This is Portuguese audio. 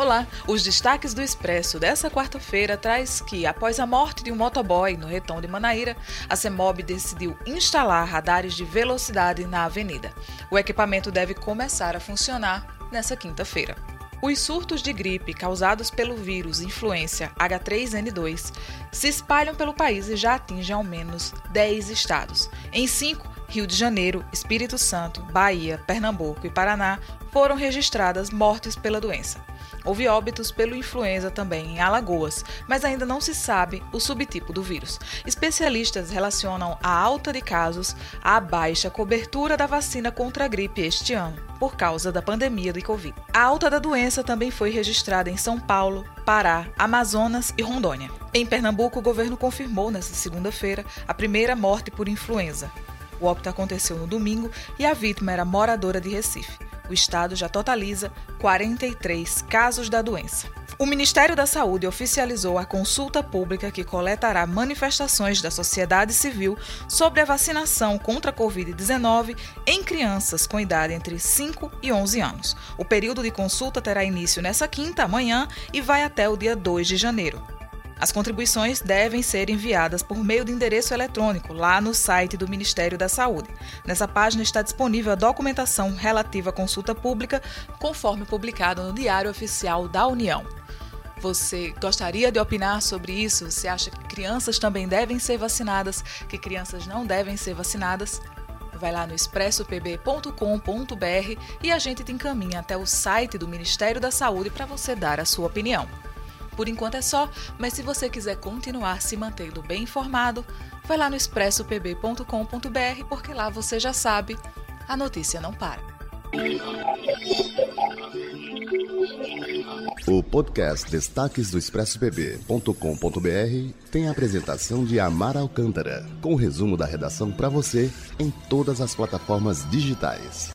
Olá, os destaques do Expresso dessa quarta-feira traz que, após a morte de um motoboy no retão de Manaíra, a CEMOB decidiu instalar radares de velocidade na avenida. O equipamento deve começar a funcionar nessa quinta-feira. Os surtos de gripe causados pelo vírus influência H3N2 se espalham pelo país e já atingem ao menos 10 estados. Em cinco, Rio de Janeiro, Espírito Santo, Bahia, Pernambuco e Paraná, foram registradas mortes pela doença. Houve óbitos pelo influenza também em Alagoas, mas ainda não se sabe o subtipo do vírus. Especialistas relacionam a alta de casos à baixa cobertura da vacina contra a gripe este ano, por causa da pandemia de Covid. A alta da doença também foi registrada em São Paulo, Pará, Amazonas e Rondônia. Em Pernambuco, o governo confirmou nesta segunda-feira a primeira morte por influenza. O óbito aconteceu no domingo e a vítima era moradora de Recife o estado já totaliza 43 casos da doença. O Ministério da Saúde oficializou a consulta pública que coletará manifestações da sociedade civil sobre a vacinação contra a Covid-19 em crianças com idade entre 5 e 11 anos. O período de consulta terá início nesta quinta, amanhã, e vai até o dia 2 de janeiro. As contribuições devem ser enviadas por meio de endereço eletrônico lá no site do Ministério da Saúde. Nessa página está disponível a documentação relativa à consulta pública, conforme publicado no Diário Oficial da União. Você gostaria de opinar sobre isso? Você acha que crianças também devem ser vacinadas, que crianças não devem ser vacinadas? Vai lá no expressopb.com.br e a gente te encaminha até o site do Ministério da Saúde para você dar a sua opinião. Por enquanto é só, mas se você quiser continuar se mantendo bem informado, vai lá no expressopb.com.br porque lá você já sabe, a notícia não para. O podcast Destaques do ExpressoPB.com.br tem a apresentação de Amara Alcântara, com o resumo da redação para você em todas as plataformas digitais.